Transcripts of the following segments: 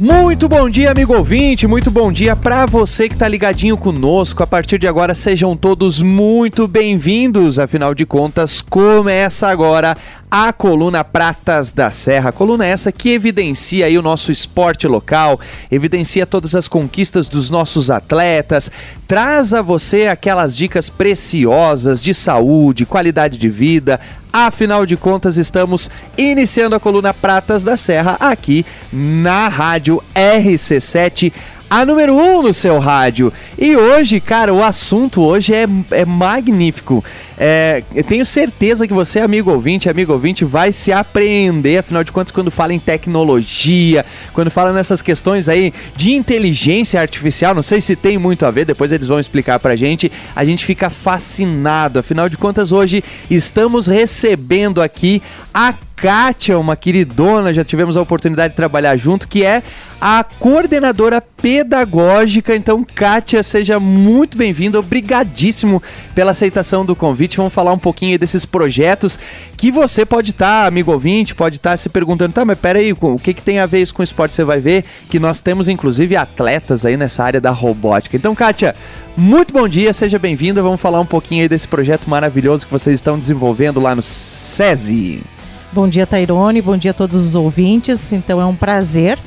Muito bom dia, amigo ouvinte, muito bom dia para você que tá ligadinho conosco. A partir de agora, sejam todos muito bem-vindos. Afinal de contas, começa agora a coluna Pratas da Serra. Coluna essa que evidencia aí o nosso esporte local, evidencia todas as conquistas dos nossos atletas, traz a você aquelas dicas preciosas de saúde, qualidade de vida, Afinal de contas, estamos iniciando a coluna Pratas da Serra aqui na rádio RC7 a número 1 um no seu rádio. E hoje, cara, o assunto hoje é, é magnífico. É, eu tenho certeza que você, amigo ouvinte, amigo ouvinte, vai se apreender, afinal de contas, quando fala em tecnologia, quando fala nessas questões aí de inteligência artificial, não sei se tem muito a ver, depois eles vão explicar pra gente, a gente fica fascinado. Afinal de contas, hoje estamos recebendo aqui a Kátia, uma queridona, já tivemos a oportunidade de trabalhar junto, que é a coordenadora pedagógica. Então, Kátia, seja muito bem-vinda, obrigadíssimo pela aceitação do convite. Vamos falar um pouquinho desses projetos que você pode estar, tá, amigo ouvinte, pode estar tá se perguntando, tá, mas peraí, o que, que tem a ver isso com esporte? Você vai ver que nós temos, inclusive, atletas aí nessa área da robótica. Então, Kátia, muito bom dia, seja bem-vinda. Vamos falar um pouquinho aí desse projeto maravilhoso que vocês estão desenvolvendo lá no SESI. Bom dia, Tairone. Bom dia a todos os ouvintes. Então é um prazer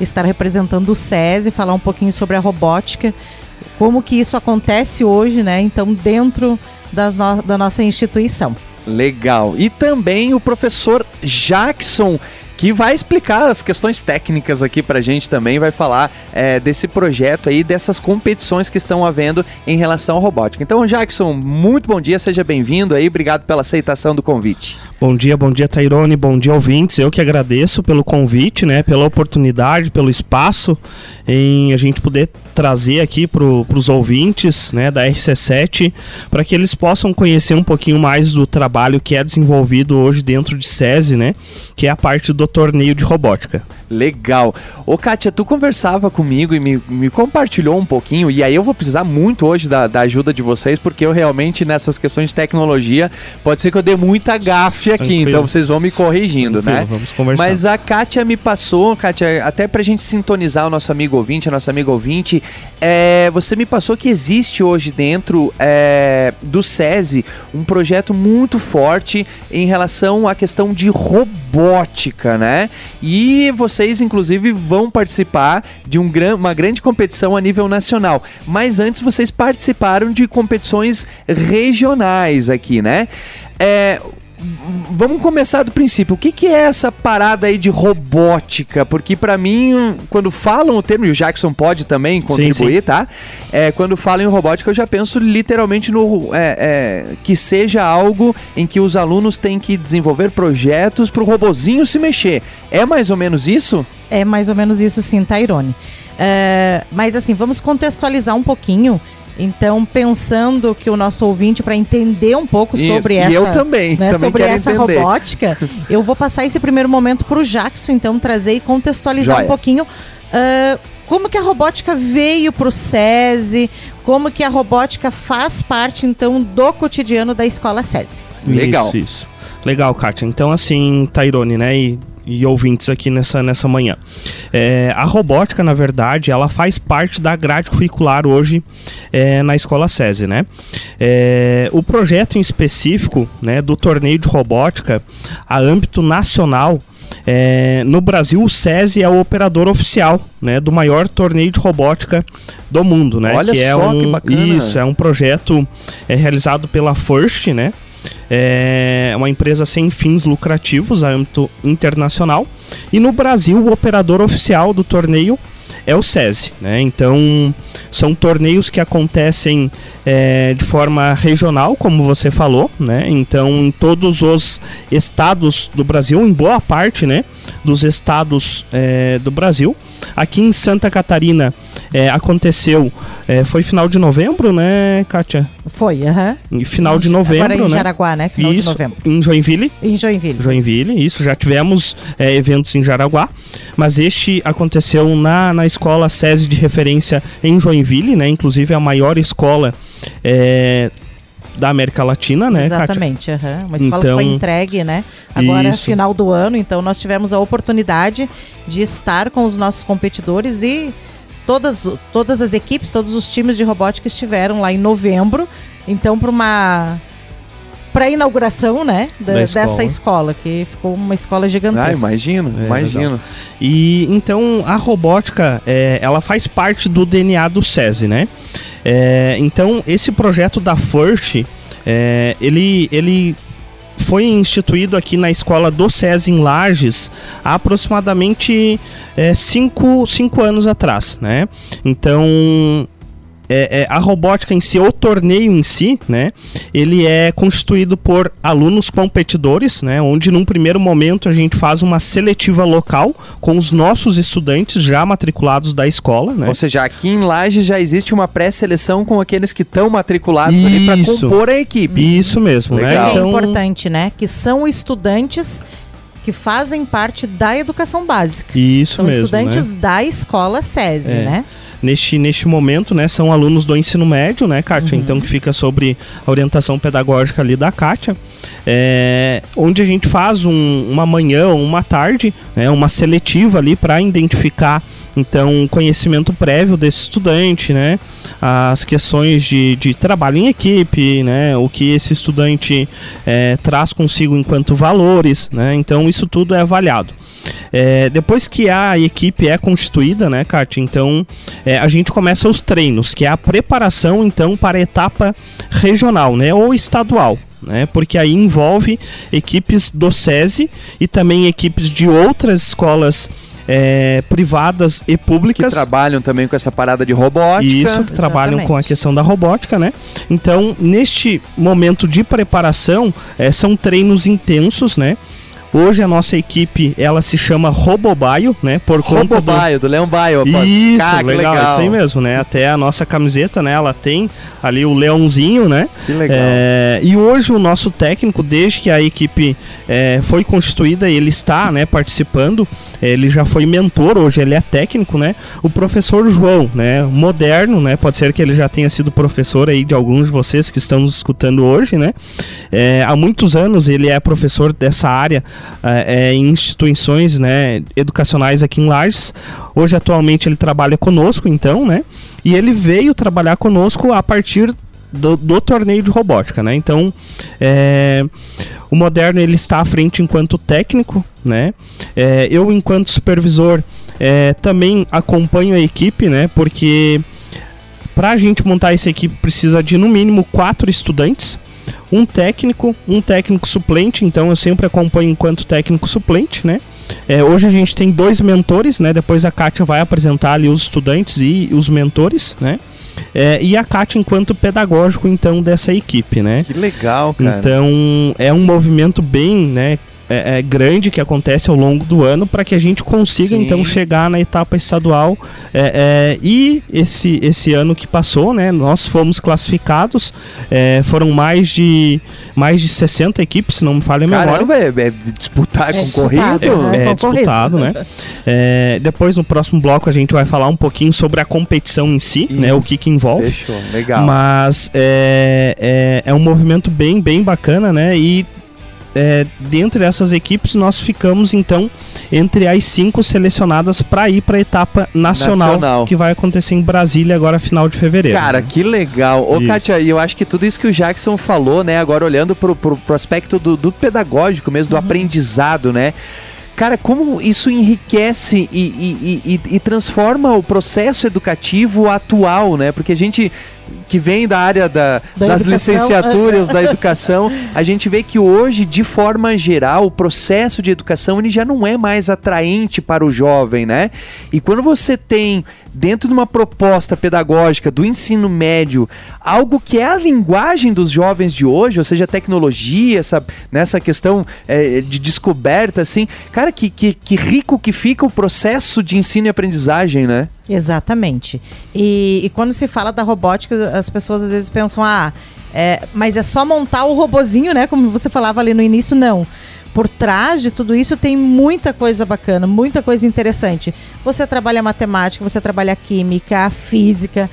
estar representando o SESI, falar um pouquinho sobre a robótica, como que isso acontece hoje, né? Então, dentro no da nossa instituição. Legal. E também o professor Jackson que vai explicar as questões técnicas aqui pra gente também, vai falar é, desse projeto aí, dessas competições que estão havendo em relação à robótica. Então, Jackson, muito bom dia, seja bem-vindo aí, obrigado pela aceitação do convite. Bom dia, bom dia, Tairone, bom dia, ouvintes. Eu que agradeço pelo convite, né, pela oportunidade, pelo espaço em a gente poder trazer aqui para os ouvintes, né, da RC7, para que eles possam conhecer um pouquinho mais do trabalho que é desenvolvido hoje dentro de SESI, né, que é a parte do torneio de robótica. Legal. Ô, Kátia, tu conversava comigo e me, me compartilhou um pouquinho, e aí eu vou precisar muito hoje da, da ajuda de vocês, porque eu realmente, nessas questões de tecnologia, pode ser que eu dê muita gafe aqui, Tranquilo. então vocês vão me corrigindo, né? Tranquilo, né? Vamos conversar. Mas a Kátia me passou, Kátia, até pra gente sintonizar o nosso amigo ouvinte, a nossa amiga ouvinte, é, você me passou que existe hoje dentro é, do SESI um projeto muito forte em relação à questão de robótica, né? E vocês, inclusive, vão participar de um gran uma grande competição a nível nacional. Mas antes vocês participaram de competições regionais aqui, né? É, vamos começar do princípio. O que, que é essa parada aí de robótica? Porque para mim, quando falam o termo, e o Jackson pode também contribuir, sim, sim. tá? É, quando falam em robótica, eu já penso literalmente no é, é, que seja algo em que os alunos têm que desenvolver projetos para o robozinho se mexer. É mais ou menos isso? É mais ou menos isso, sim, Tairone. É, mas assim, vamos contextualizar um pouquinho então, pensando que o nosso ouvinte, para entender um pouco Isso. sobre essa, eu também, né, também sobre essa entender. robótica, eu vou passar esse primeiro momento para o Jackson, então trazer e contextualizar Joia. um pouquinho uh, como que a robótica veio para o SESI, como que a robótica faz parte então do cotidiano da escola SESI. Legal. Isso, isso. Legal, Kátia. Então, assim, Tairone, né? E e ouvintes aqui nessa, nessa manhã. É, a robótica, na verdade, ela faz parte da grade curricular hoje é, na Escola SESI, né? É, o projeto em específico né, do torneio de robótica a âmbito nacional é, no Brasil, o SESI é o operador oficial né, do maior torneio de robótica do mundo, né? Olha que é um, que bacana. Isso, é um projeto é, realizado pela FIRST, né? É uma empresa sem fins lucrativos a âmbito internacional. E no Brasil, o operador oficial do torneio é o SESI. Né? Então, são torneios que acontecem é, de forma regional, como você falou. Né? Então, em todos os estados do Brasil, em boa parte né, dos estados é, do Brasil. Aqui em Santa Catarina é, aconteceu, é, foi final de novembro, né, Kátia? Foi, aham. Uhum. Final de novembro, Agora em né? Jaraguá, né? Final isso, de novembro. Em Joinville? Em Joinville. Joinville, isso. Já tivemos é, eventos em Jaraguá, mas este aconteceu na, na escola SESI de referência em Joinville, né? Inclusive a maior escola é, da América Latina, né, Exatamente, uhum. uma escola então, que foi entregue, né? Agora, isso. final do ano, então nós tivemos a oportunidade de estar com os nossos competidores e todas, todas as equipes, todos os times de robótica estiveram lá em novembro. Então, para uma para a inauguração, né, da, da escola. dessa escola, que ficou uma escola gigantesca. Ah, imagino, é, imagino. Legal. E então a robótica, é, ela faz parte do DNA do SESI, né? É, então esse projeto da FIRST, é, ele, ele foi instituído aqui na escola do SESI em Lages há aproximadamente 5 é, anos atrás, né? Então é, é, a robótica em si, o torneio em si, né, ele é constituído por alunos competidores, né, onde num primeiro momento a gente faz uma seletiva local com os nossos estudantes já matriculados da escola, né. Ou seja, aqui em Laje já existe uma pré-seleção com aqueles que estão matriculados Isso. ali para compor a equipe. Isso mesmo, né. Legal. né. Então... É importante, né, que são estudantes que fazem parte da educação básica. Isso São mesmo, estudantes né? da escola SESI, é. né? neste, neste momento, né, são alunos do ensino médio, né, Kátia? Uhum. Então, que fica sobre a orientação pedagógica ali da Kátia, é, onde a gente faz um, uma manhã ou uma tarde, né, uma seletiva ali para identificar, então, conhecimento prévio desse estudante, né, as questões de, de trabalho em equipe, né, o que esse estudante é, traz consigo enquanto valores, né, então isso tudo é avaliado. É, depois que a equipe é constituída, né, Kátia, então é, a gente começa os treinos, que é a preparação então para a etapa regional, né, ou estadual. Né, porque aí envolve equipes do SESI e também equipes de outras escolas é, privadas e públicas. Que trabalham também com essa parada de robótica. Isso, que Exatamente. trabalham com a questão da robótica, né? Então, neste momento de preparação, é, são treinos intensos, né? Hoje a nossa equipe, ela se chama Robobaio, né? Por conta Robobaio, do, do Leão Baio. Isso, legal, legal, isso aí mesmo, né? Até a nossa camiseta, né? Ela tem ali o leãozinho, né? Que legal. É, e hoje o nosso técnico, desde que a equipe é, foi constituída, ele está, né? Participando, ele já foi mentor, hoje ele é técnico, né? O professor João, né? Moderno, né? Pode ser que ele já tenha sido professor aí de alguns de vocês que estão nos escutando hoje, né? É, há muitos anos ele é professor dessa área é, é, em instituições né, educacionais aqui em Lages. Hoje, atualmente, ele trabalha conosco, então, né? E ele veio trabalhar conosco a partir do, do, torneio de robótica, né? Então, é, o Moderno ele está à frente enquanto técnico, né? É, eu enquanto supervisor é, também acompanho a equipe, né? Porque para a gente montar essa equipe precisa de no mínimo quatro estudantes, um técnico, um técnico suplente, então eu sempre acompanho enquanto técnico suplente, né? É, hoje a gente tem dois mentores, né? Depois a Kátia vai apresentar ali os estudantes e os mentores, né? É, e a Kátia enquanto pedagógico, então, dessa equipe, né? Que legal, cara. Então, é um movimento bem, né, é, é, grande que acontece ao longo do ano para que a gente consiga Sim. então chegar na etapa estadual. É, é, e esse, esse ano que passou né nós fomos classificados. É, foram mais de mais de 60 equipes se não me falha a memória. Caramba, é, é disputar é concorrido? né? é, disputado né? Depois no próximo bloco a gente vai falar um pouquinho sobre a competição em si né o que que envolve. Fechou, legal. Mas é, é, é um movimento bem bem bacana né? E é, dentre essas equipes, nós ficamos então entre as cinco selecionadas para ir para a etapa nacional, nacional, que vai acontecer em Brasília agora final de fevereiro. Cara, né? que legal. Ô, isso. Kátia, eu acho que tudo isso que o Jackson falou, né, agora olhando para o aspecto do, do, pedagógico mesmo, do uhum. aprendizado, né? Cara, como isso enriquece e, e, e, e transforma o processo educativo atual, né? Porque a gente que vem da área da, da das educação. licenciaturas da educação, a gente vê que hoje, de forma geral, o processo de educação ele já não é mais atraente para o jovem, né? E quando você tem dentro de uma proposta pedagógica do ensino médio, algo que é a linguagem dos jovens de hoje, ou seja, tecnologia, essa, nessa questão é, de descoberta, assim, cara, que, que, que rico que fica o processo de ensino e aprendizagem, né? Exatamente. E, e quando se fala da robótica, as pessoas às vezes pensam, ah, é, mas é só montar o robozinho, né? Como você falava ali no início, não por trás de tudo isso tem muita coisa bacana, muita coisa interessante. Você trabalha matemática, você trabalha química, física.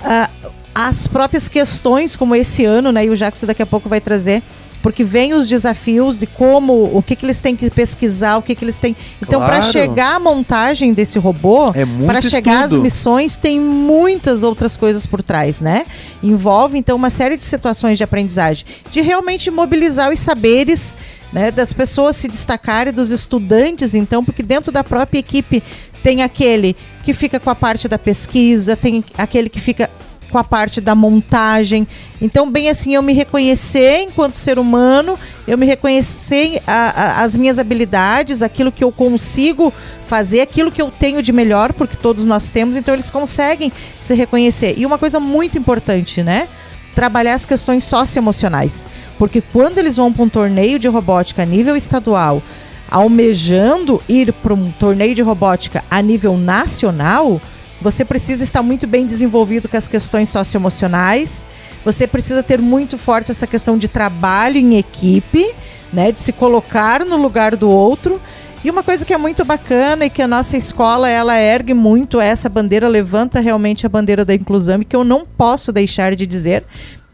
Uh, as próprias questões, como esse ano, né? E o Jackson daqui a pouco vai trazer porque vem os desafios de como, o que, que eles têm que pesquisar, o que, que eles têm. Então, claro. para chegar à montagem desse robô, é para chegar às missões, tem muitas outras coisas por trás, né? Envolve, então, uma série de situações de aprendizagem, de realmente mobilizar os saberes. Né, das pessoas se destacarem, dos estudantes, então, porque dentro da própria equipe tem aquele que fica com a parte da pesquisa, tem aquele que fica com a parte da montagem. Então, bem assim, eu me reconhecer enquanto ser humano, eu me reconhecer a, a, as minhas habilidades, aquilo que eu consigo fazer, aquilo que eu tenho de melhor, porque todos nós temos, então eles conseguem se reconhecer. E uma coisa muito importante, né? Trabalhar as questões socioemocionais. Porque quando eles vão para um torneio de robótica a nível estadual, almejando ir para um torneio de robótica a nível nacional, você precisa estar muito bem desenvolvido com as questões socioemocionais. Você precisa ter muito forte essa questão de trabalho em equipe, né, de se colocar no lugar do outro. E uma coisa que é muito bacana e que a nossa escola ela ergue muito essa bandeira, levanta realmente a bandeira da inclusão e que eu não posso deixar de dizer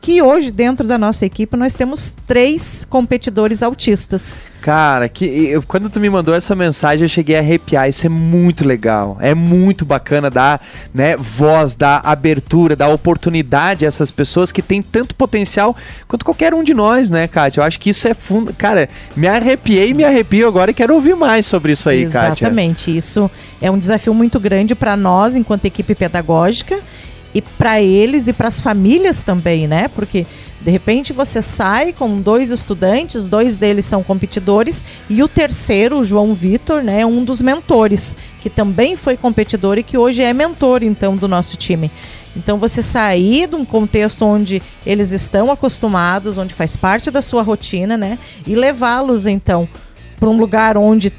que hoje dentro da nossa equipe nós temos três competidores autistas. Cara, que eu, quando tu me mandou essa mensagem eu cheguei a arrepiar. Isso é muito legal. É muito bacana dar, né, voz, dar abertura, dar oportunidade a essas pessoas que têm tanto potencial quanto qualquer um de nós, né, Kátia? Eu acho que isso é fundo. Cara, me arrepiei, me arrepio agora e quero ouvir mais sobre isso aí, Exatamente. Kátia. Exatamente. Isso é um desafio muito grande para nós enquanto equipe pedagógica e para eles e para as famílias também, né? Porque de repente você sai com dois estudantes, dois deles são competidores e o terceiro, o João Vitor, né, é um dos mentores, que também foi competidor e que hoje é mentor então do nosso time. Então você sair de um contexto onde eles estão acostumados, onde faz parte da sua rotina, né, e levá-los então para um lugar onde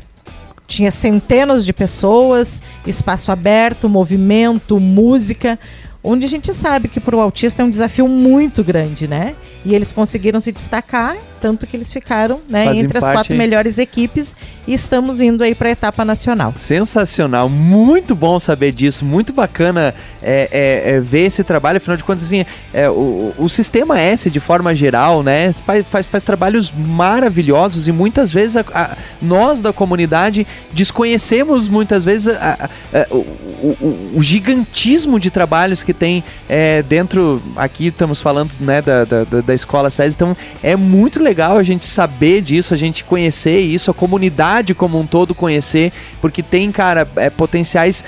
tinha centenas de pessoas, espaço aberto, movimento, música, onde a gente sabe que para o autista é um desafio muito grande, né? E eles conseguiram se destacar, tanto que eles ficaram né, entre as quatro melhores equipes e estamos indo aí para a etapa nacional. Sensacional, muito bom saber disso, muito bacana é, é, é ver esse trabalho, afinal de contas, assim, é, o, o sistema S, de forma geral, né, faz, faz, faz trabalhos maravilhosos e muitas vezes a, a, nós da comunidade desconhecemos muitas vezes a, o, o, o, gigantismo de trabalhos que tem é, dentro, aqui estamos falando né, da, da, da escola SES, então é muito legal a gente saber disso, a gente conhecer isso, a comunidade como um todo conhecer, porque tem, cara, é, potenciais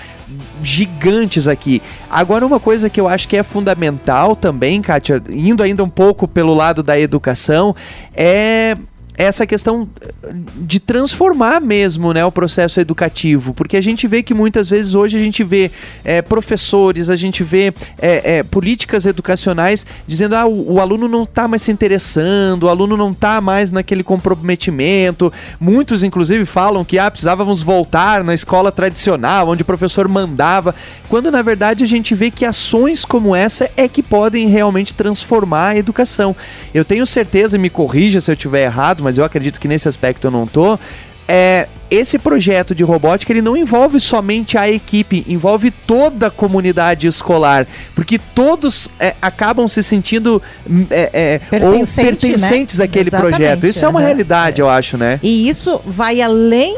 gigantes aqui. Agora, uma coisa que eu acho que é fundamental também, Kátia, indo ainda um pouco pelo lado da educação, é essa questão de transformar mesmo né, o processo educativo, porque a gente vê que muitas vezes hoje a gente vê é, professores, a gente vê é, é, políticas educacionais dizendo ah, o, o aluno não está mais se interessando, o aluno não está mais naquele comprometimento. Muitos, inclusive, falam que ah, precisávamos voltar na escola tradicional, onde o professor mandava, quando na verdade a gente vê que ações como essa é que podem realmente transformar a educação. Eu tenho certeza, me corrija se eu estiver errado, mas eu acredito que nesse aspecto eu não tô. É, esse projeto de robótica ele não envolve somente a equipe, envolve toda a comunidade escolar, porque todos é, acabam se sentindo hum, é, é, ou pertencentes né? àquele Exatamente, projeto. Isso é uma realidade, eu acho, né? E isso vai além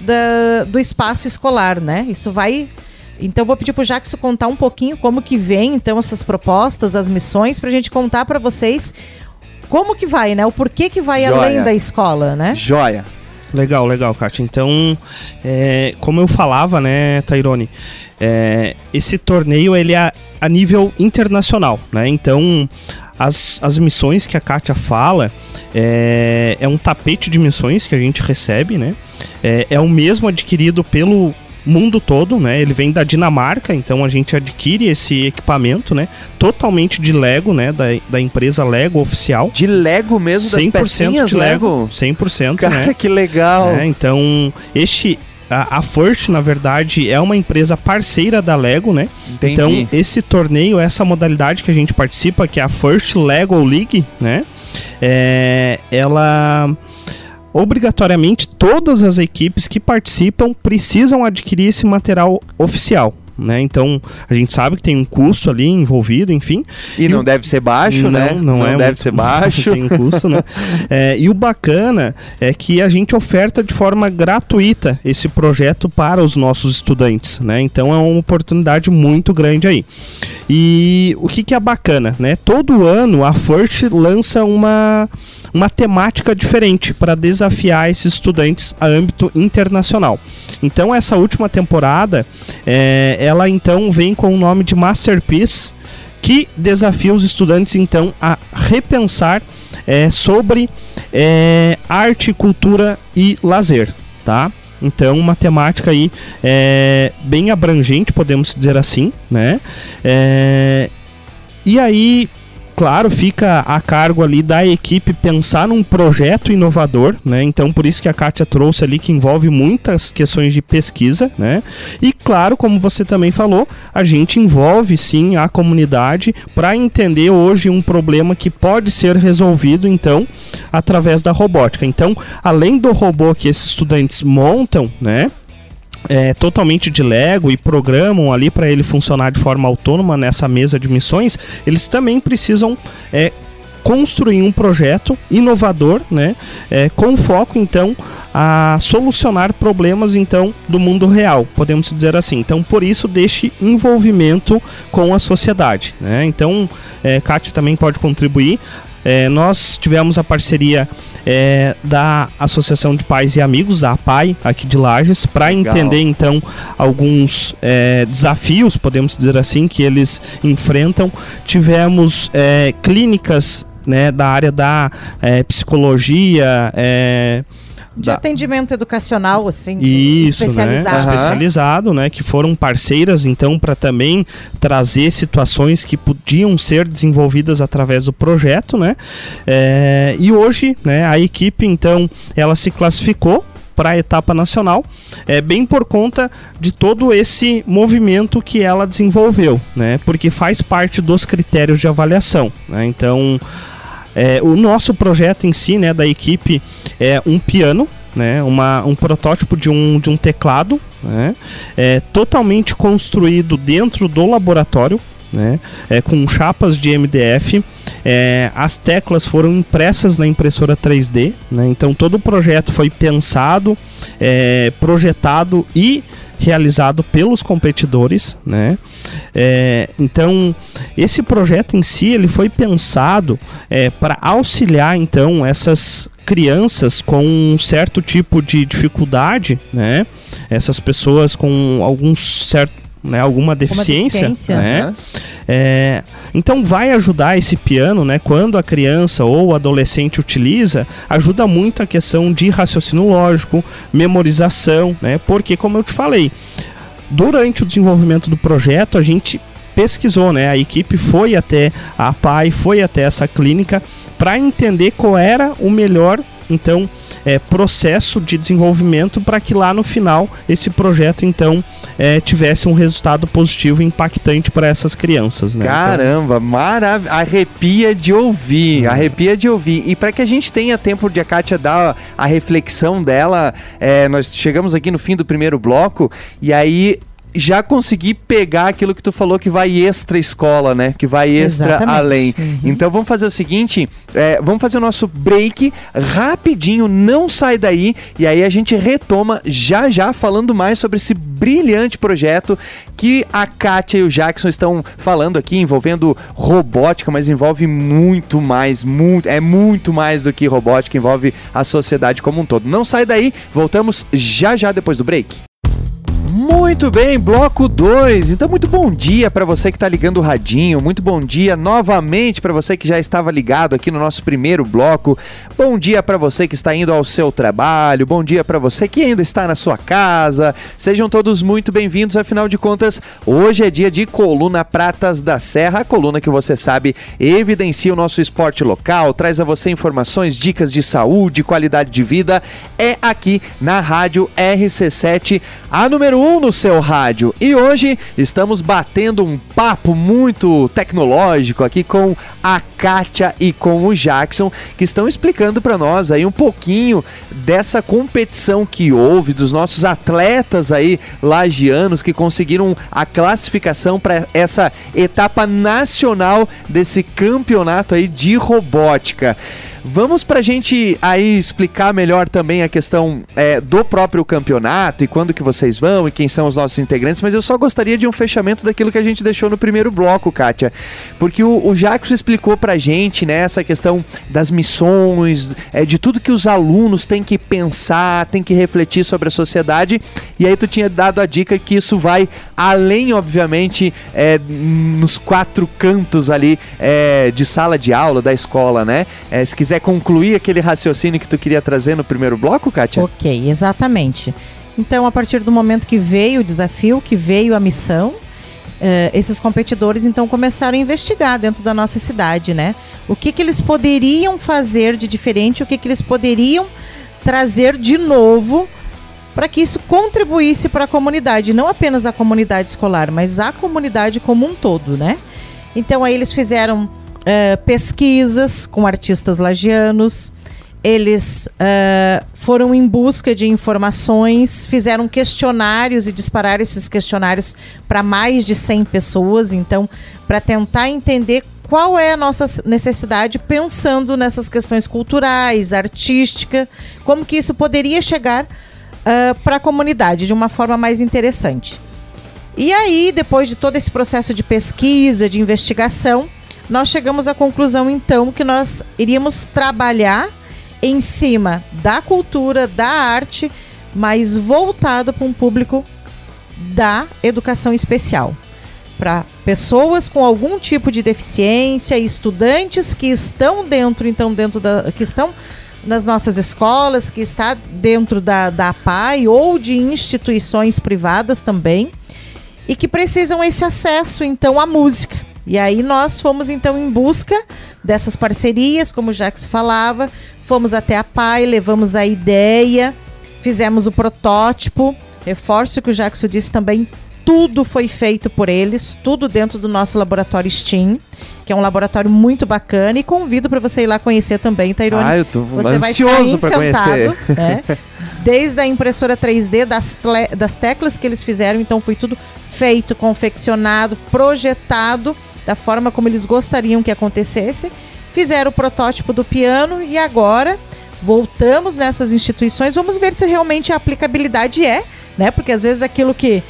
da, do espaço escolar, né? Isso vai então vou pedir para o Jackson contar um pouquinho como que vem então essas propostas, as missões, para a gente contar para vocês como que vai, né? O porquê que vai Joia. além da escola, né? Joia. Legal, legal, Kátia. Então, é, como eu falava, né, Tairone, é, esse torneio ele é a nível internacional, né? Então, as, as missões que a Kátia fala é, é um tapete de missões que a gente recebe, né? É, é o mesmo adquirido pelo mundo todo, né? Ele vem da Dinamarca, então a gente adquire esse equipamento, né? Totalmente de Lego, né? Da, da empresa Lego oficial. De Lego mesmo, das 100% pecinhas de Lego? 100%, Cara, né? que legal! É, então, este a, a First, na verdade, é uma empresa parceira da Lego, né? Entendi. Então, esse torneio, essa modalidade que a gente participa, que é a First Lego League, né? É, ela obrigatoriamente todas as equipes que participam precisam adquirir esse material oficial. né? Então a gente sabe que tem um custo ali envolvido, enfim. E, e não o... deve ser baixo, não, né? Não, não é deve ser baixo. tem um custo, né? É, e o bacana é que a gente oferta de forma gratuita esse projeto para os nossos estudantes, né? Então é uma oportunidade muito grande aí. E o que, que é bacana, né? Todo ano a FIRST lança uma uma temática diferente para desafiar esses estudantes a âmbito internacional. Então essa última temporada, é, ela então vem com o nome de Masterpiece, que desafia os estudantes então a repensar é, sobre é, arte, cultura e lazer, tá? Então, uma temática aí é, bem abrangente, podemos dizer assim, né? É, e aí, claro, fica a cargo ali da equipe pensar num projeto inovador, né? Então, por isso que a Kátia trouxe ali que envolve muitas questões de pesquisa, né? E claro, como você também falou, a gente envolve sim a comunidade para entender hoje um problema que pode ser resolvido então através da robótica. Então, além do robô que esses estudantes montam, né? É, totalmente de Lego e programam ali para ele funcionar de forma autônoma nessa mesa de missões, eles também precisam é, construir um projeto inovador, né, é, com foco então a solucionar problemas então do mundo real, podemos dizer assim. Então por isso deste envolvimento com a sociedade, né. Então, é, Kátia também pode contribuir. É, nós tivemos a parceria é, da Associação de Pais e Amigos, da APAI, aqui de Lages, para entender então alguns é, desafios, podemos dizer assim, que eles enfrentam. Tivemos é, clínicas né, da área da é, psicologia, é, de da... atendimento educacional, assim, Isso, especializado. Né? Uhum. Especializado, né? Que foram parceiras, então, para também trazer situações que podiam ser desenvolvidas através do projeto, né? É, e hoje, né, a equipe, então, ela se classificou para a etapa nacional, é bem por conta de todo esse movimento que ela desenvolveu, né? Porque faz parte dos critérios de avaliação, né? Então, é, o nosso projeto em si, né, da equipe, é um piano, né, uma, um protótipo de um, de um teclado, né, é, totalmente construído dentro do laboratório, né, é, com chapas de MDF. É, as teclas foram impressas na impressora 3D, né, então todo o projeto foi pensado, é, projetado e realizado pelos competidores, né? É, então esse projeto em si ele foi pensado é, para auxiliar então essas crianças com um certo tipo de dificuldade, né? Essas pessoas com algum certo, né, alguma deficiência, deficiência. né? Uhum. É, então vai ajudar esse piano, né? Quando a criança ou o adolescente utiliza, ajuda muito a questão de raciocínio lógico, memorização, né? Porque como eu te falei, durante o desenvolvimento do projeto a gente pesquisou, né? A equipe foi até a PAI, foi até essa clínica para entender qual era o melhor então é, processo de desenvolvimento para que lá no final esse projeto então é, tivesse um resultado positivo e impactante para essas crianças. Né? Então, Caramba, então... maravilha! Arrepia de ouvir, hum. arrepia de ouvir. E para que a gente tenha tempo de a Kátia dar a reflexão dela, é, nós chegamos aqui no fim do primeiro bloco e aí já consegui pegar aquilo que tu falou que vai extra escola, né? Que vai extra Exatamente. além. Uhum. Então vamos fazer o seguinte: é, vamos fazer o nosso break rapidinho, não sai daí, e aí a gente retoma já já falando mais sobre esse brilhante projeto que a Kátia e o Jackson estão falando aqui, envolvendo robótica, mas envolve muito mais, muito, é muito mais do que robótica, envolve a sociedade como um todo. Não sai daí, voltamos já já depois do break. Muito bem, bloco 2. Então, muito bom dia para você que está ligando o radinho. Muito bom dia novamente para você que já estava ligado aqui no nosso primeiro bloco. Bom dia para você que está indo ao seu trabalho. Bom dia para você que ainda está na sua casa. Sejam todos muito bem-vindos. Afinal de contas, hoje é dia de Coluna Pratas da Serra, a coluna que você sabe evidencia o nosso esporte local, traz a você informações, dicas de saúde, qualidade de vida. É aqui na Rádio RC7, a número 1 no seu rádio. E hoje estamos batendo um papo muito tecnológico aqui com a Kátia e com o Jackson, que estão explicando para nós aí um pouquinho dessa competição que houve, dos nossos atletas aí lagianos que conseguiram a classificação para essa etapa nacional desse campeonato aí de robótica. Vamos para a gente aí explicar melhor também a questão é, do próprio campeonato e quando que vocês vão e quem são os nossos integrantes, mas eu só gostaria de um fechamento daquilo que a gente deixou no primeiro bloco, Kátia, porque o, o Jacques explicou para a gente né, essa questão das missões, é, de tudo que os alunos têm que pensar, têm que refletir sobre a sociedade, e aí tu tinha dado a dica que isso vai além, obviamente, é, nos quatro cantos ali é, de sala de aula da escola, né? É, se quiser concluir aquele raciocínio que tu queria trazer no primeiro bloco, Kátia? Ok, exatamente. Então, a partir do momento que veio o desafio, que veio a missão, Uh, esses competidores então começaram a investigar dentro da nossa cidade, né? O que, que eles poderiam fazer de diferente, o que, que eles poderiam trazer de novo para que isso contribuísse para a comunidade, não apenas a comunidade escolar, mas a comunidade como um todo, né? Então aí eles fizeram uh, pesquisas com artistas lagianos, eles uh, foram em busca de informações, fizeram questionários e dispararam esses questionários para mais de 100 pessoas, então, para tentar entender qual é a nossa necessidade pensando nessas questões culturais, artística, como que isso poderia chegar uh, para a comunidade de uma forma mais interessante. E aí, depois de todo esse processo de pesquisa, de investigação, nós chegamos à conclusão então que nós iríamos trabalhar em cima da cultura, da arte, mas voltado para um público da educação especial. Para pessoas com algum tipo de deficiência, estudantes que estão dentro, então, dentro da. que estão nas nossas escolas, que está dentro da, da PAI ou de instituições privadas também, e que precisam esse acesso, então, à música. E aí nós fomos então em busca dessas parcerias, como o Jackson falava, fomos até a PAI, levamos a ideia, fizemos o protótipo. Reforço que o Jackson disse também, tudo foi feito por eles, tudo dentro do nosso laboratório STEAM, que é um laboratório muito bacana e convido para você ir lá conhecer também, Tairone. Ah, eu tô você ansioso para conhecer. Né? Desde a impressora 3D, das, das teclas que eles fizeram, então foi tudo feito, confeccionado, projetado da forma como eles gostariam que acontecesse, fizeram o protótipo do piano e agora voltamos nessas instituições, vamos ver se realmente a aplicabilidade é, né? Porque às vezes aquilo que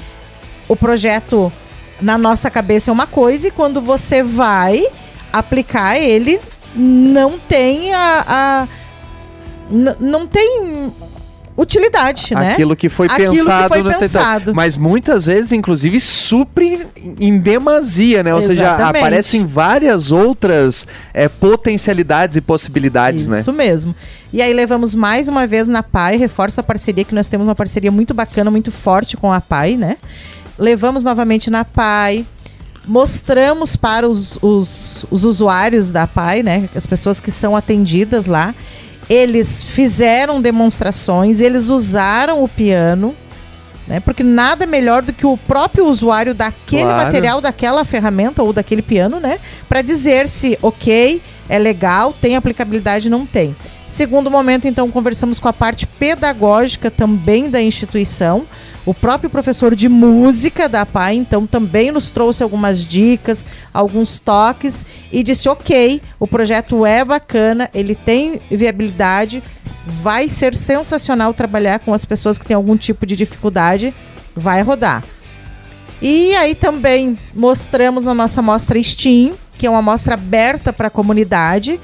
o projeto na nossa cabeça é uma coisa e quando você vai aplicar ele não tem a, a não tem utilidade, né? Aquilo que foi Aquilo pensado. Que foi pensado. Mas muitas vezes, inclusive, supre em demasia, né? Ou Exatamente. seja, aparecem várias outras é, potencialidades e possibilidades, Isso né? Isso mesmo. E aí levamos mais uma vez na PAI, reforça a parceria, que nós temos uma parceria muito bacana, muito forte com a PAI, né? Levamos novamente na PAI, mostramos para os, os, os usuários da PAI, né? As pessoas que são atendidas lá eles fizeram demonstrações, eles usaram o piano, né? Porque nada melhor do que o próprio usuário daquele claro. material, daquela ferramenta ou daquele piano, né? Para dizer se ok, é legal, tem aplicabilidade, não tem. Segundo momento, então, conversamos com a parte pedagógica também da instituição. O próprio professor de música da PAI, então, também nos trouxe algumas dicas, alguns toques e disse: ok, o projeto é bacana, ele tem viabilidade, vai ser sensacional trabalhar com as pessoas que têm algum tipo de dificuldade, vai rodar. E aí também mostramos na nossa mostra Steam, que é uma mostra aberta para a comunidade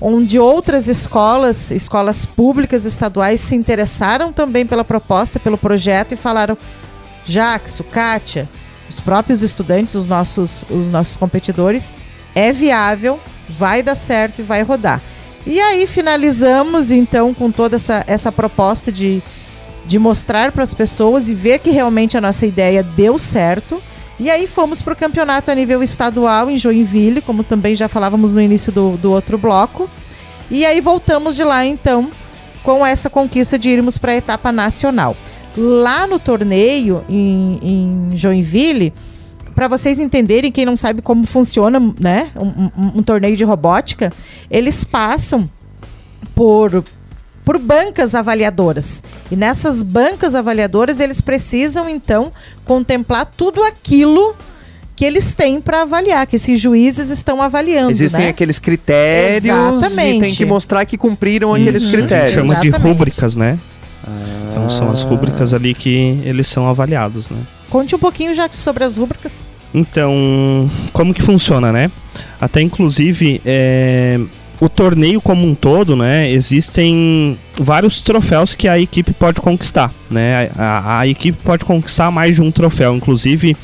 onde outras escolas, escolas públicas estaduais, se interessaram também pela proposta, pelo projeto e falaram: Jackson, Kátia, os próprios estudantes, os nossos, os nossos competidores, é viável, vai dar certo e vai rodar. E aí finalizamos então com toda essa, essa proposta de, de mostrar para as pessoas e ver que realmente a nossa ideia deu certo. E aí fomos para o campeonato a nível estadual em Joinville, como também já falávamos no início do, do outro bloco. E aí voltamos de lá então com essa conquista de irmos para a etapa nacional. Lá no torneio em, em Joinville, para vocês entenderem, quem não sabe como funciona né, um, um, um torneio de robótica, eles passam por por bancas avaliadoras. E nessas bancas avaliadoras, eles precisam, então, contemplar tudo aquilo que eles têm para avaliar, que esses juízes estão avaliando. Existem né? aqueles critérios Exatamente. e tem que mostrar que cumpriram Uhum. aqueles critérios. Chama de rúbricas, né? Então são as rúbricas ali que eles são avaliados, né? Conte um pouquinho, já sobre as rúbricas. Então, como que funciona, né? Até inclusive, é, o torneio como um todo, né? Existem vários troféus que a equipe pode conquistar, né? A, a equipe pode conquistar mais de um troféu. Inclusive,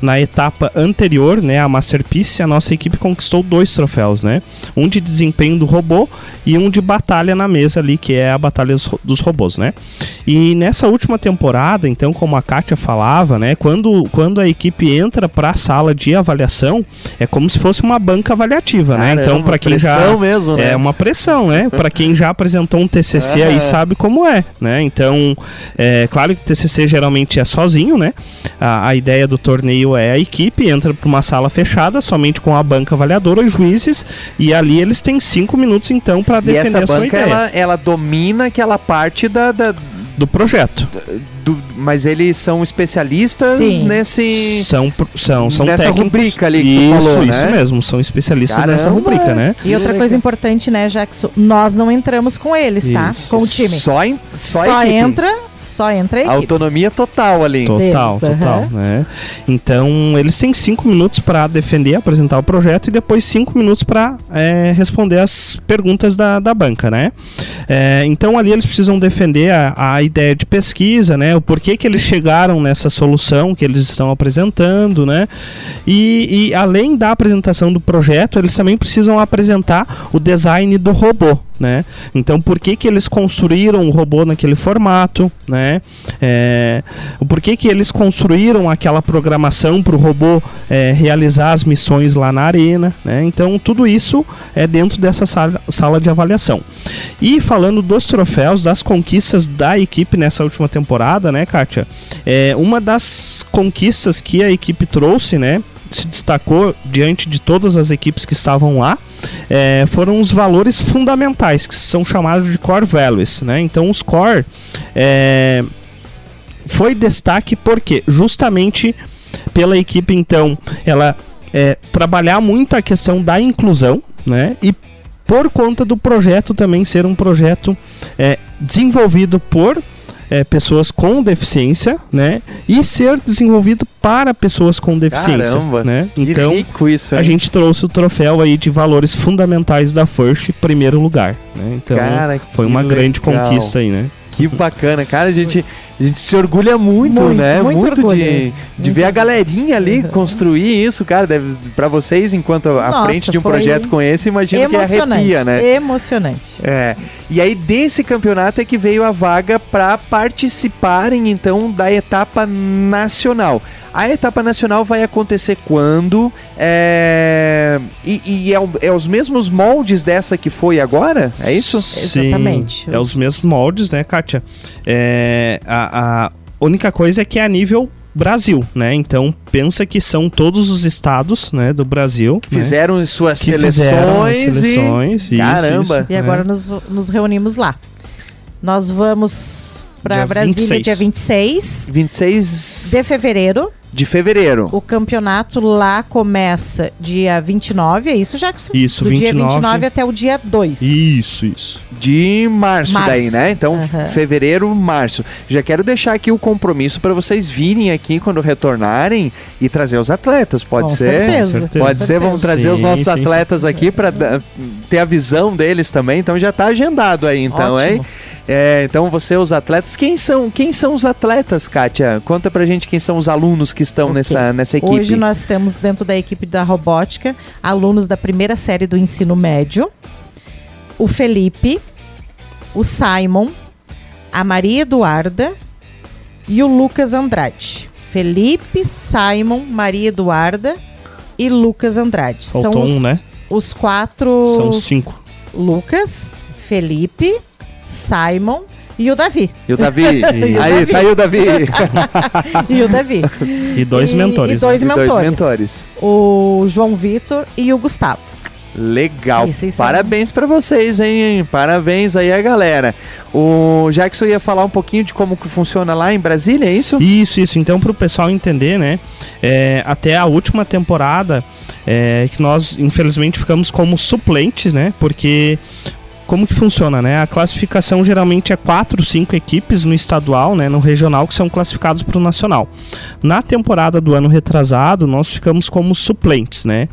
na etapa anterior, né? A Masterpiece, a nossa equipe conquistou dois troféus, né? Um de desempenho do robô e um de batalha na mesa ali, que é a batalha dos, dos robôs, né? E nessa última temporada, então, como a Kátia falava, né? Quando, quando a equipe entra para a sala de avaliação, é como se fosse uma banca avaliativa, né? Caramba, Então, para quem já mesmo, né? é uma pressão, né? Para quem já apresentou um TCC aí Aham. sabe como é, né? Então, é claro que TCC geralmente é sozinho, né? A, a ideia do torneio é a equipe entra para uma sala fechada somente com a banca avaliadora, os juízes e ali eles têm cinco minutos então para E defender essa a sua banca, ideia ela, ela domina aquela parte da, da- do projeto. Do- mas eles são especialistas Sim. nesse... São são são Nessa técnicos. rubrica ali que tu isso, falou, isso né? mesmo, são especialistas nessa Caramba. rubrica, né? E outra coisa importante, né, Jackson? Nós não entramos com eles, tá? Isso. Com o time. Só, em, só, Só, entra, só entra a equipe. Autonomia total ali. Total, deles, total, aham. né? Então, eles têm cinco minutos para defender, apresentar o projeto e depois cinco minutos para responder as perguntas da, da banca, né? É, então, ali eles precisam defender a, a ideia de pesquisa, né? O porquê que eles chegaram nessa solução que eles estão apresentando, né? E, e além da apresentação do projeto, eles também precisam apresentar o design do robô, né? Então, por que que eles construíram o robô naquele formato, né? É, o porquê que eles construíram aquela programação para o robô é, realizar as missões lá na arena, né? Então, tudo isso é dentro dessa sala, sala de avaliação. E falando dos troféus, das conquistas da equipe nessa última temporada, né, Kátia? É, uma das conquistas que a equipe trouxe, né? Se destacou diante de todas as equipes que estavam lá, é, foram os valores fundamentais, que são chamados de core values, né? Então, os core é, foi destaque porque justamente pela equipe, então, ela é, trabalhar muito a questão da inclusão, né? E por conta do projeto também ser um projeto é, desenvolvido por é, pessoas com deficiência, né? E ser desenvolvido para pessoas com deficiência, Caramba, né? Então isso, a gente trouxe o troféu aí de valores fundamentais da First, primeiro lugar, né? Então Cara, foi uma grande legal. conquista aí, né? Que bacana, cara. A gente, a gente se orgulha muito, Muito, né? muito Muito, orgulho. de, de Muito ver a galerinha ali construir isso, cara. Deve, pra vocês, enquanto à Nossa, frente de um projeto com esse, imagino que arrepia, né? Emocionante. É. E aí, desse campeonato é que veio a vaga para participarem, então, da etapa nacional. A etapa nacional vai acontecer quando? É... E, e é, é os mesmos moldes dessa que foi agora? É isso? Sim, Exatamente. É os mesmos moldes, né, Kátia? É, a, a única coisa é que é a nível Brasil, né? Então pensa que são todos os estados, né, do Brasil que Fizeram suas que seleções, fizeram as e- seleções. isso, Caramba. isso, E né? agora nos, nos reunimos lá. Nós vamos para Dia Brasília 26. dia 26 26 de fevereiro. de fevereiro. O campeonato lá começa dia 29, é isso, Jackson? Isso, Do dia 29. 29 até o dia 2. Isso, isso. De março, Março. daí, né? Então, fevereiro, março. Já quero deixar aqui o compromisso para vocês virem aqui quando retornarem e trazer os atletas, pode Com ser? certeza. Certeza. Pode ser, vamos trazer os Sim, nossos sim. atletas aqui para ter a visão deles também. Então já tá agendado aí, então, Ótimo. hein? É, então você, os atletas, quem são, quem são os atletas, Kátia? Conta pra gente quem são os alunos que estão Ok. nessa, nessa equipe. Hoje nós temos dentro da equipe da robótica alunos da primeira série do ensino médio, o Felipe, o Simon, a Maria Eduarda e o Lucas Andrade. Felipe, Simon, Maria Eduarda e Lucas Andrade. Faltou São os, um, né? os quatro São cinco. Lucas, Felipe, Simon, E o Davi. E o Davi. e aí, tá aí o Davi. e o Davi. E dois e, mentores. E dois, né? mentores. e dois mentores. O João Vitor e o Gustavo. Legal. Parabéns para vocês, hein? Parabéns aí a galera. O Jackson ia falar um pouquinho de como que funciona lá em Brasília, é isso? Isso, isso. Então, para o pessoal entender, né? É, até a última temporada, é, que nós infelizmente ficamos como suplentes, né? Porque como que funciona, né? A classificação geralmente é quatro, cinco equipes no estadual, né, no regional que são classificados para o nacional. Na temporada do ano retrasado, nós ficamos como suplentes, né?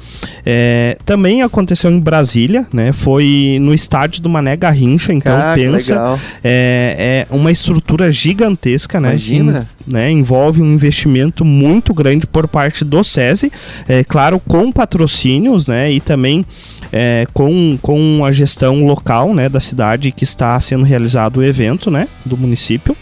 É, também aconteceu em Brasília, né? Foi no estádio do Mané Garrincha, então ah, pensa, é, é, uma estrutura gigantesca, né? Imagina. Né, envolve um investimento muito grande por parte do SESI, é claro, com patrocínios, né? E também é, com, com a gestão local né, da cidade que está sendo realizado o evento né, do município.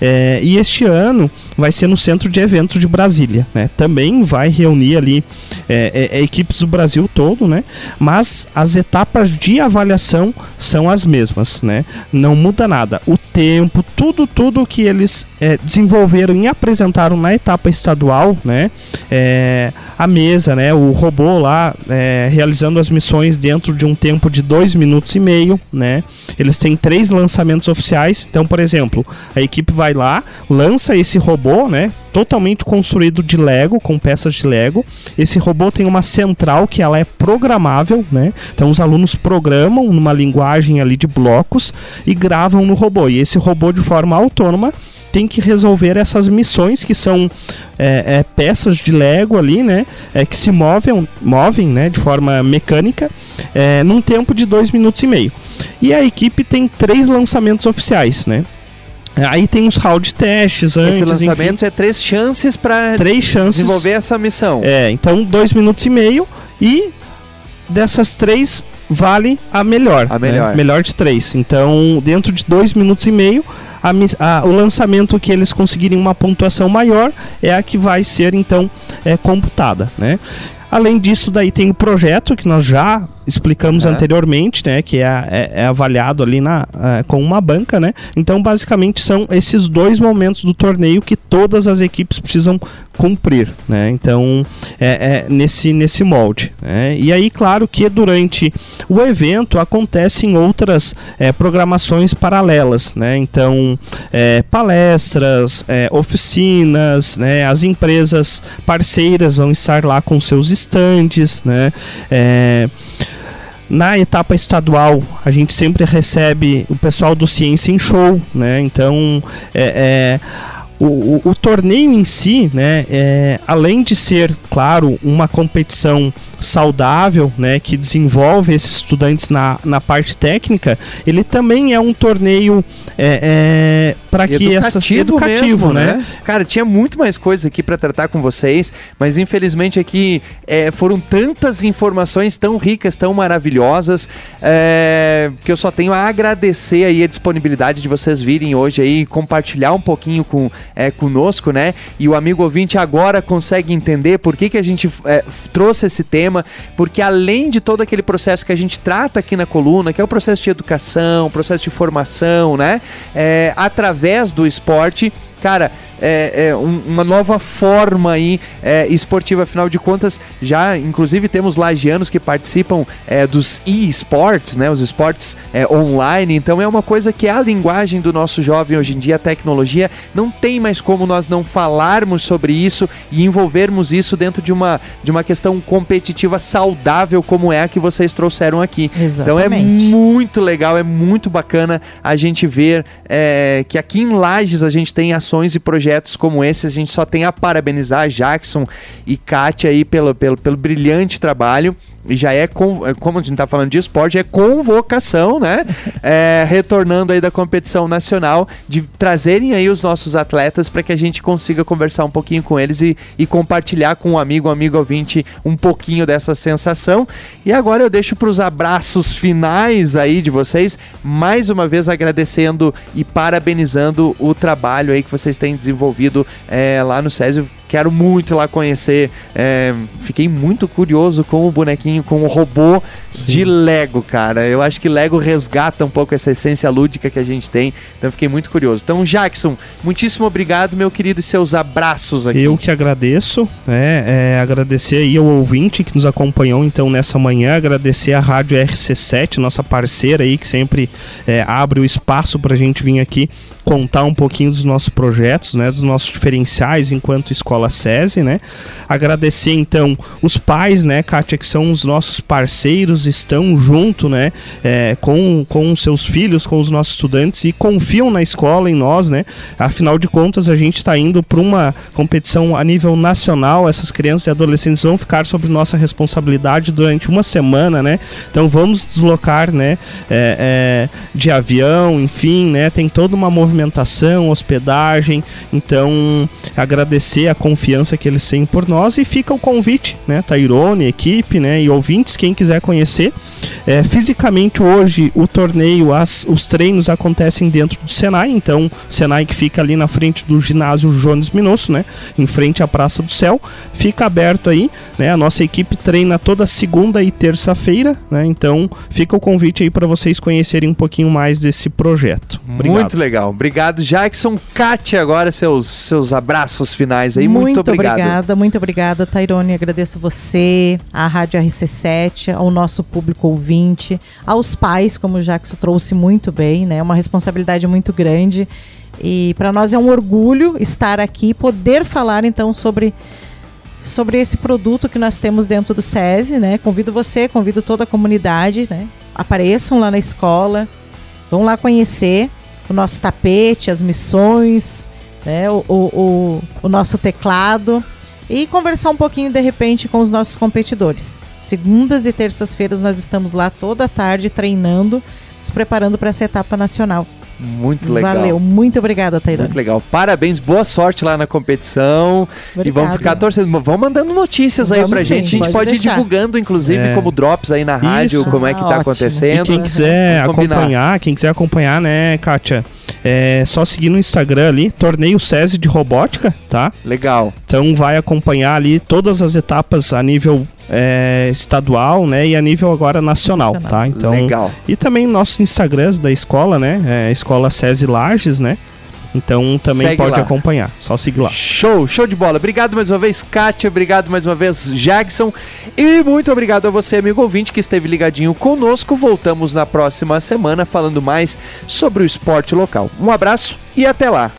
É, e este ano vai ser no centro de eventos de Brasília. Né? Também vai reunir ali é, é, é equipes do Brasil todo, né? mas as etapas de avaliação são as mesmas. Né? Não muda nada. O tempo, tudo, tudo que eles é, desenvolveram e apresentaram na etapa estadual, né? a mesa, né? o robô lá realizando as missões dentro de um tempo de dois minutos e meio, né? Eles têm três lançamentos oficiais. Então, por exemplo, a equipe vai lá, lança esse robô, né? Totalmente construído de Lego, com peças de Lego. Esse robô tem uma central que ela é programável, né? Então os alunos programam numa linguagem ali de blocos e gravam no robô. E esse robô de forma autônoma tem que resolver essas missões que são é, é, peças de Lego ali, né? É, que se movem, movem né, de forma mecânica é, num tempo de dois minutos e meio. E a equipe tem três lançamentos oficiais, né? Aí tem os round testes antes. Esse lançamento enfim. é três chances para desenvolver essa missão. É, então dois minutos e meio e dessas três vale a melhor. A melhor. Né? Melhor de três. Então, dentro de dois minutos e meio, a, a, o lançamento que eles conseguirem uma pontuação maior é a que vai ser, então, é, computada. Né? Além disso, daí tem o projeto que nós já explicamos é. anteriormente, né? Que é, é, é avaliado ali na, é, com uma banca, né? Então, basicamente, são esses dois momentos do torneio que todas as equipes precisam cumprir, né? Então, é, é nesse, nesse molde. Né? E aí, claro que durante o evento acontecem outras é, programações paralelas, né? Então, é, palestras, oficinas, né? As empresas parceiras vão estar lá com seus estandes, né? Na etapa estadual, a gente sempre recebe o pessoal do Ciência em Show, né? Então, é, é o, o, o, torneio em si, né, é, além de ser, claro, uma competição saudável, né, que desenvolve esses estudantes na, na parte técnica, ele também é um torneio é, é, para que essas educativo, mesmo, né? né? Cara, tinha muito mais coisas aqui para tratar com vocês, mas infelizmente aqui é, foram tantas informações tão ricas, tão maravilhosas, é, que eu só tenho a agradecer aí a disponibilidade de vocês virem hoje aí compartilhar um pouquinho com é, conosco, né? E o amigo ouvinte agora consegue entender por que, que a gente é, trouxe esse tema, porque além de todo aquele processo que a gente trata aqui na coluna, que é o processo de educação, processo de formação, né? É, através do esporte, cara, é, é um, uma nova forma aí é, esportiva. Afinal de contas, já inclusive temos lagianos que participam é, dos e-sports, né? Os esportes é, online. Então é uma coisa que é a linguagem do nosso jovem hoje em dia, a tecnologia. Não tem mais como nós não falarmos sobre isso e envolvermos isso dentro de uma, de uma questão competitiva saudável como é a que vocês trouxeram aqui. Exatamente. Então é muito legal, é muito bacana a gente ver é, que aqui em Lages a gente tem ações e projetos como esse, a gente só tem a parabenizar Jackson e Kátia aí pelo, pelo, pelo brilhante trabalho e já é, é, como a gente está falando de esporte, é convocação, né? É, retornando aí da competição nacional, de trazerem aí os nossos atletas para que a gente consiga conversar um pouquinho com eles e, e compartilhar com um amigo, um amigo ouvinte, um pouquinho dessa sensação. E agora eu deixo para os abraços finais aí de vocês, mais uma vez agradecendo e parabenizando o trabalho aí que vocês têm desenvolvido é, lá no Césio quero muito lá conhecer. É, fiquei muito curioso com o bonequinho, com o robô Sim. de Lego, cara. Eu acho que Lego resgata um pouco essa essência lúdica que a gente tem, então fiquei muito curioso. Então, Jackson, muitíssimo obrigado, meu querido, e seus abraços aqui. Eu que agradeço, é, é, agradecer aí ao ouvinte que nos acompanhou então nessa manhã, agradecer a Rádio RC7, nossa parceira aí, que sempre é, abre o espaço para a gente vir aqui contar um pouquinho dos nossos projetos, né, dos nossos diferenciais enquanto escola SESI, né? Agradecer então os pais, né, Kátia, que são os nossos parceiros, estão junto, né, é, com, com seus filhos, com os nossos estudantes e confiam na escola, em nós, né? Afinal de contas, a gente está indo para uma competição a nível nacional, essas crianças e adolescentes vão ficar sob nossa responsabilidade durante uma semana, né? Então vamos deslocar, né, é, é, de avião, enfim, né? Tem toda uma movimentação hospedagem. Então, agradecer a confiança que eles têm por nós e fica o convite, né? Tairone, equipe, né? E ouvintes, quem quiser conhecer. É, fisicamente hoje o torneio, as, os treinos acontecem dentro do Senai, então Senai que fica ali na frente do ginásio Jones Minosso, né? Em frente à Praça do Céu, fica aberto aí, né? A nossa equipe treina toda segunda e terça-feira, né? Então fica o convite aí para vocês conhecerem um pouquinho mais desse projeto. Obrigado. Muito legal. Obrigado, Jackson. Kátia, agora seus, seus abraços finais aí. Muito, muito obrigado. obrigada, muito obrigada, Tairone. Agradeço você, a Rádio RC7, ao nosso público ouvinte, aos pais, como o Jackson trouxe muito bem, né? Uma responsabilidade muito grande. E para nós é um orgulho estar aqui, poder falar então sobre sobre esse produto que nós temos dentro do SESI, né? Convido você, convido toda a comunidade, né? Apareçam lá na escola, vão lá conhecer o nosso tapete, as missões, né, o, o, o, nosso teclado e conversar um pouquinho de repente com os nossos competidores. Segundas e terças-feiras nós estamos lá toda a tarde treinando, nos preparando para essa etapa nacional. Muito legal. Valeu, muito obrigada, Tairone. Muito legal. Parabéns, boa sorte lá na competição. Obrigada. E vamos ficar torcendo. Vão mandando notícias vamos aí pra sim, gente. A gente pode, pode ir divulgando, inclusive, é. como drops aí na rádio, Isso. como é que ah, tá ótimo. acontecendo. E quem quiser acompanhar, quem quiser acompanhar, né, Kátia? É só seguir no Instagram ali, Torneio SESI de Robótica, tá? Legal. Então vai acompanhar ali todas as etapas a nível é, estadual, né? E a nível agora nacional, nacional. tá? Então, Legal. E também nossos Instagrams da escola, né? É, escola SESI Lages, né? Então também Segue pode lá. acompanhar, só seguir lá. Show, show de bola. Obrigado mais uma vez, Kátia. Obrigado mais uma vez, Jackson. E muito obrigado a você, amigo ouvinte, que esteve ligadinho conosco. Voltamos na próxima semana falando mais sobre o esporte local. Um abraço e até lá.